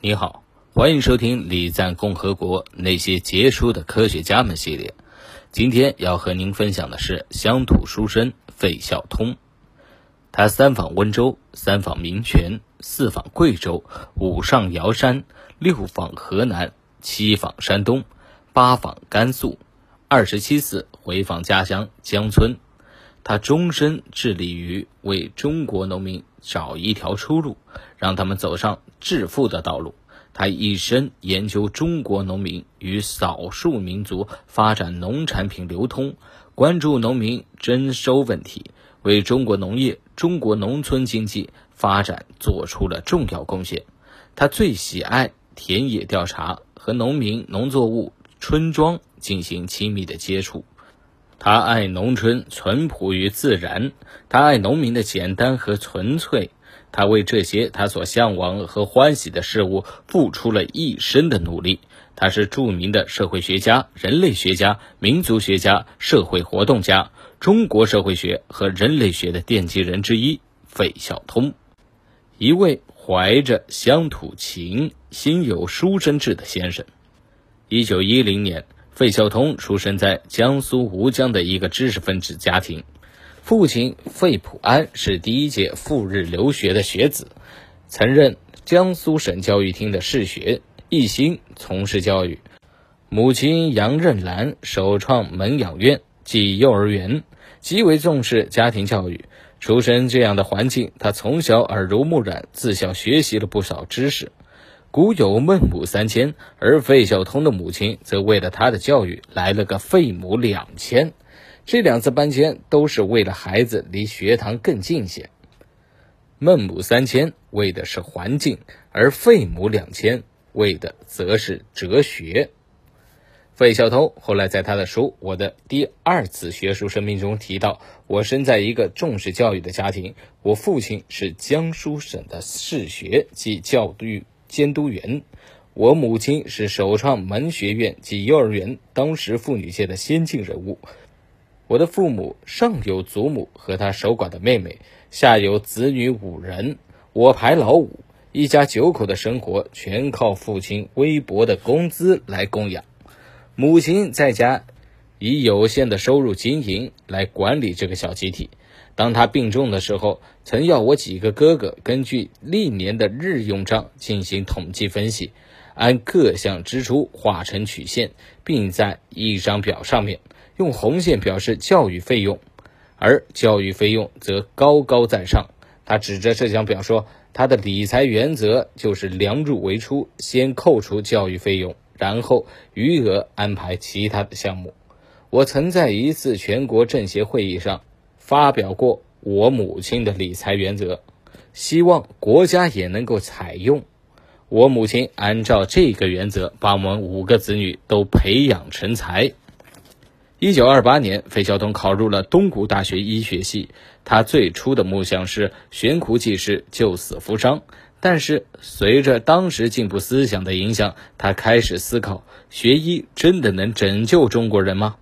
你好，欢迎收听礼赞共和国那些杰出的科学家们系列。今天要和您分享的是乡土书生费孝通。他三访温州，三访民权，四访贵州，五上瑶山，六访河南，七访山东，八访甘肃，二十七次回访家乡江村。他终身致力于为中国农民找一条出路，让他们走上致富的道路。他一生研究中国农民与少数民族发展农产品流通，关注农民征收问题，为中国农业、中国农村经济发展做出了重要贡献。他最喜爱田野调查，和农民、农作物、村庄进行亲密的接触。他爱农村淳朴与自然，他爱农民的简单和纯粹，他为这些他所向往和欢喜的事物付出了一生的努力。他是著名的社会学家、人类学家、民族学家、社会活动家，中国社会学和人类学的奠基人之一——费孝通，一位怀着乡土情、心有书生志的先生。一九一零年。费孝通出生在江苏吴江的一个知识分子家庭，父亲费普安是第一届赴日留学的学子，曾任江苏省教育厅的试学，一心从事教育。母亲杨任兰首创门养院即幼儿园，极为重视家庭教育。出身这样的环境，他从小耳濡目染，自小学习了不少知识。古有孟母三迁，而费孝通的母亲则为了他的教育来了个费母两迁。这两次搬迁都是为了孩子离学堂更近些。孟母三迁为的是环境，而费母两迁为的则是哲学。费孝通后来在他的书《我的第二次学术生命》中提到：“我生在一个重视教育的家庭，我父亲是江苏省的市学及教育。”监督员，我母亲是首创门学院及幼儿园当时妇女界的先进人物。我的父母上有祖母和她守寡的妹妹，下有子女五人，我排老五，一家九口的生活全靠父亲微薄的工资来供养。母亲在家以有限的收入经营来管理这个小集体。当他病重的时候，曾要我几个哥哥根据历年的日用账进行统计分析，按各项支出画成曲线，并在一张表上面用红线表示教育费用，而教育费用则高高在上。他指着这张表说：“他的理财原则就是量入为出，先扣除教育费用，然后余额安排其他的项目。”我曾在一次全国政协会议上。发表过我母亲的理财原则，希望国家也能够采用。我母亲按照这个原则，把我们五个子女都培养成才。一九二八年，费孝通考入了东吴大学医学系。他最初的梦想是悬壶济世、救死扶伤，但是随着当时进步思想的影响，他开始思考：学医真的能拯救中国人吗？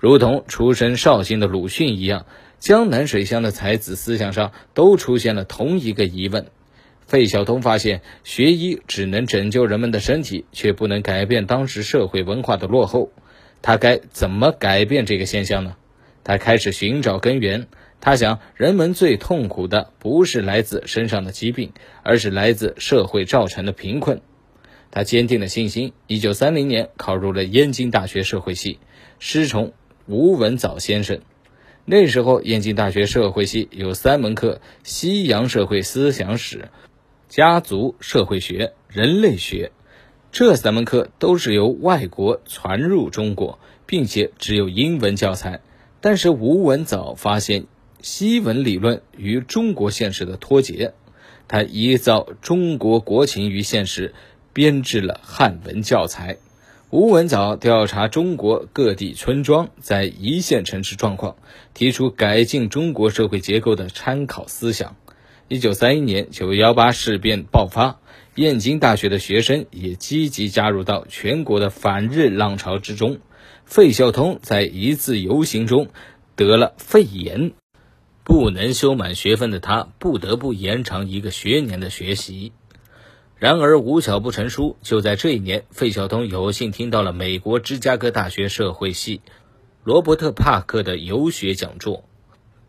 如同出身绍兴的鲁迅一样。江南水乡的才子思想上都出现了同一个疑问：费孝通发现学医只能拯救人们的身体，却不能改变当时社会文化的落后。他该怎么改变这个现象呢？他开始寻找根源。他想，人们最痛苦的不是来自身上的疾病，而是来自社会造成的贫困。他坚定了信心。一九三零年考入了燕京大学社会系，师从吴文藻先生。那时候，燕京大学社会系有三门课：西洋社会思想史、家族社会学、人类学。这三门课都是由外国传入中国，并且只有英文教材。但是吴文藻发现西文理论与中国现实的脱节，他依照中国国情与现实，编制了汉文教材。吴文藻调查中国各地村庄在一线城市状况，提出改进中国社会结构的参考思想。一九三一年九幺八事变爆发，燕京大学的学生也积极加入到全国的反日浪潮之中。费孝通在一次游行中得了肺炎，不能修满学分的他不得不延长一个学年的学习。然而无巧不成书，就在这一年，费孝通有幸听到了美国芝加哥大学社会系罗伯特·帕克的游学讲座，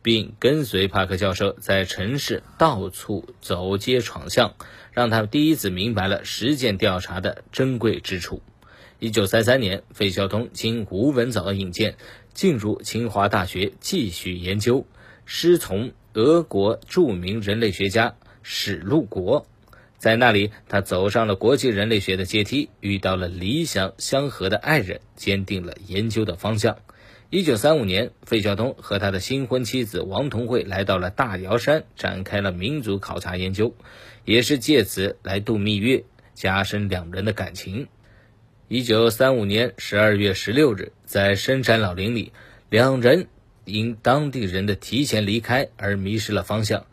并跟随帕克教授在城市到处走街闯巷，让他第一次明白了实践调查的珍贵之处。一九三三年，费孝通经吴文藻引荐，进入清华大学继续研究，师从俄国著名人类学家史禄国。在那里，他走上了国际人类学的阶梯，遇到了理想相合的爱人，坚定了研究的方向。一九三五年，费孝通和他的新婚妻子王同惠来到了大瑶山，展开了民族考察研究，也是借此来度蜜月，加深两人的感情。一九三五年十二月十六日，在深山老林里，两人因当地人的提前离开而迷失了方向。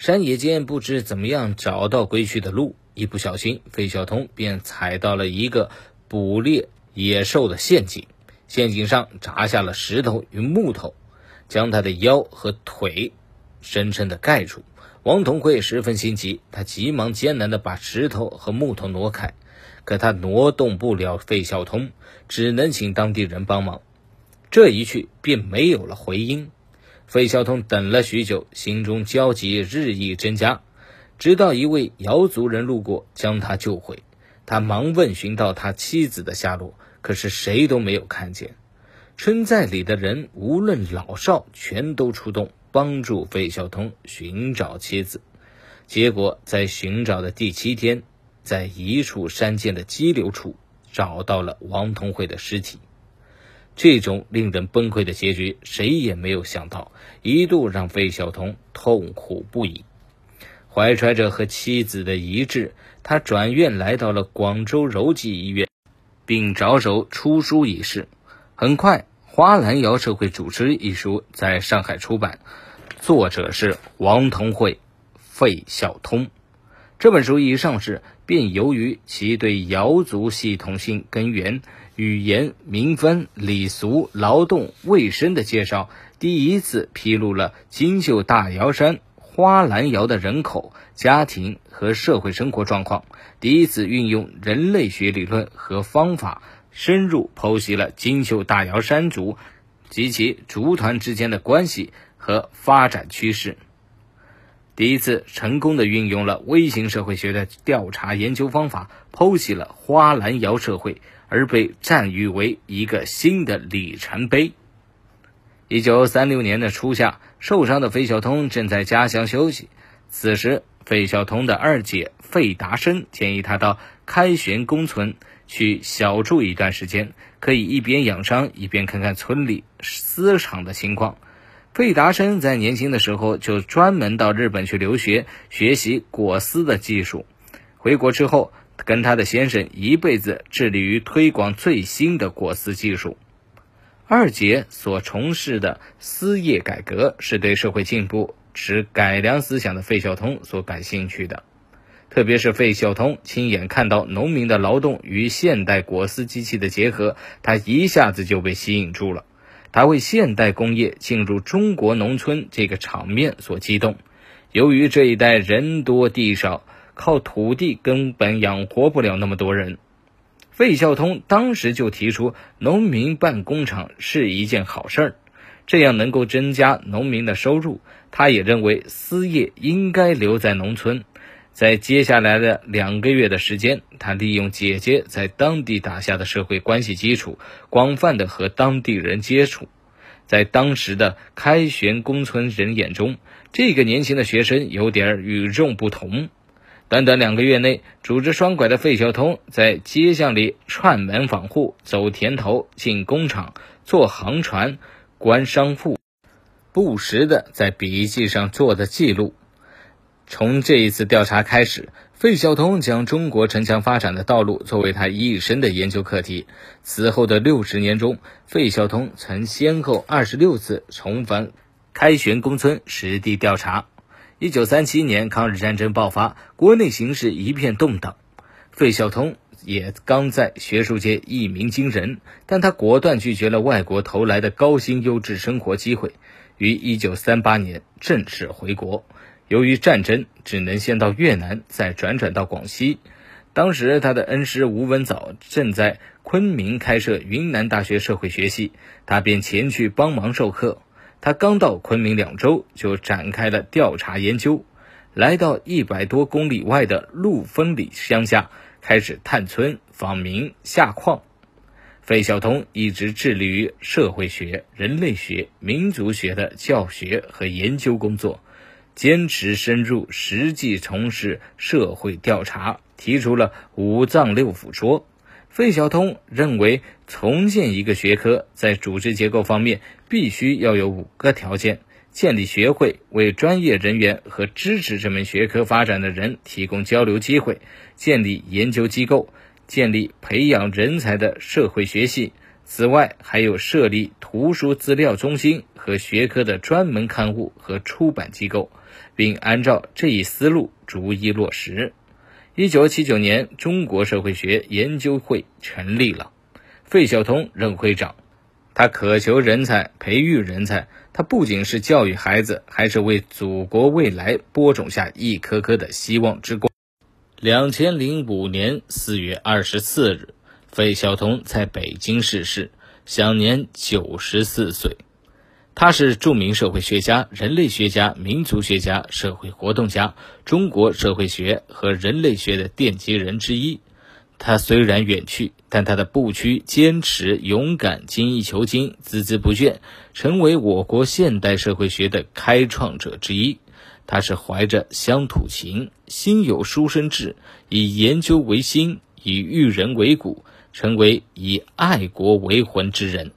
山野间不知怎么样找到归去的路，一不小心，费孝通便踩到了一个捕猎野兽的陷阱，陷阱上砸下了石头与木头，将他的腰和腿深深的盖住。王同贵十分心急，他急忙艰难地把石头和木头挪开，可他挪动不了费孝通，只能请当地人帮忙。这一去便没有了回音。费孝通等了许久，心中焦急日益增加，直到一位瑶族人路过，将他救回。他忙问寻到他妻子的下落，可是谁都没有看见。村寨里的人无论老少，全都出动帮助费孝通寻找妻子。结果在寻找的第七天，在一处山涧的激流处，找到了王同惠的尸体。这种令人崩溃的结局，谁也没有想到，一度让费孝通痛苦不已。怀揣着和妻子的遗志，他转院来到了广州柔济医院，并着手出书一事。很快，《花兰瑶社会主持》一书在上海出版，作者是王同惠、费孝通。这本书一上市，便由于其对瑶族系统性根源。语言、民风、礼俗、劳动、卫生的介绍，第一次披露了金秀大瑶山花兰瑶的人口、家庭和社会生活状况，第一次运用人类学理论和方法，深入剖析了金秀大瑶山族及其族团之间的关系和发展趋势，第一次成功的运用了微型社会学的调查研究方法，剖析了花兰瑶社会。而被赞誉为一个新的里程碑。一九三六年的初夏，受伤的费孝通正在家乡休息。此时，费孝通的二姐费达生建议他到开玄公村去小住一段时间，可以一边养伤，一边看看村里丝厂的情况。费达生在年轻的时候就专门到日本去留学，学习裹丝的技术。回国之后，跟他的先生一辈子致力于推广最新的果丝技术。二姐所从事的丝业改革，是对社会进步持改良思想的费孝通所感兴趣的。特别是费孝通亲眼看到农民的劳动与现代果丝机器的结合，他一下子就被吸引住了。他为现代工业进入中国农村这个场面所激动。由于这一代人多地少。靠土地根本养活不了那么多人，费孝通当时就提出，农民办工厂是一件好事儿，这样能够增加农民的收入。他也认为私业应该留在农村。在接下来的两个月的时间，他利用姐姐在当地打下的社会关系基础，广泛的和当地人接触。在当时的开旋公村人眼中，这个年轻的学生有点与众不同。短短两个月内，拄着双拐的费孝通在街巷里串门访户、走田头、进工厂、坐航船、观商埠，不时的在笔记上做的记录。从这一次调查开始，费孝通将中国城墙发展的道路作为他一生的研究课题。此后的六十年中，费孝通曾先后二十六次重返开玄公村实地调查。一九三七年，抗日战争爆发，国内形势一片动荡。费孝通也刚在学术界一鸣惊人，但他果断拒绝了外国投来的高薪优质生活机会，于一九三八年正式回国。由于战争，只能先到越南，再转转到广西。当时他的恩师吴文藻正在昆明开设云南大学社会学系，他便前去帮忙授课。他刚到昆明两周，就展开了调查研究，来到一百多公里外的陆丰里乡下，开始探村、访民、下矿。费孝通一直致力于社会学、人类学、民族学的教学和研究工作，坚持深入实际从事社会调查，提出了五脏六腑说。费孝通认为，重建一个学科，在组织结构方面必须要有五个条件：建立学会，为专业人员和支持这门学科发展的人提供交流机会；建立研究机构。建立培养人才的社会学系，此外还有设立图书资料中心和学科的专门刊物和出版机构，并按照这一思路逐一落实。一九七九年，中国社会学研究会成立了，费孝通任会长。他渴求人才，培育人才。他不仅是教育孩子，还是为祖国未来播种下一颗颗的希望之光。两千零五年四月二十四日，费孝通在北京逝世，享年九十四岁。他是著名社会学家、人类学家、民族学家、社会活动家，中国社会学和人类学的奠基人之一。他虽然远去，但他的不屈坚持、勇敢、精益求精、孜孜不倦，成为我国现代社会学的开创者之一。他是怀着乡土情，心有书生志，以研究为心，以育人为骨，成为以爱国为魂之人。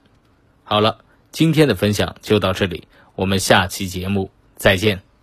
好了，今天的分享就到这里，我们下期节目再见。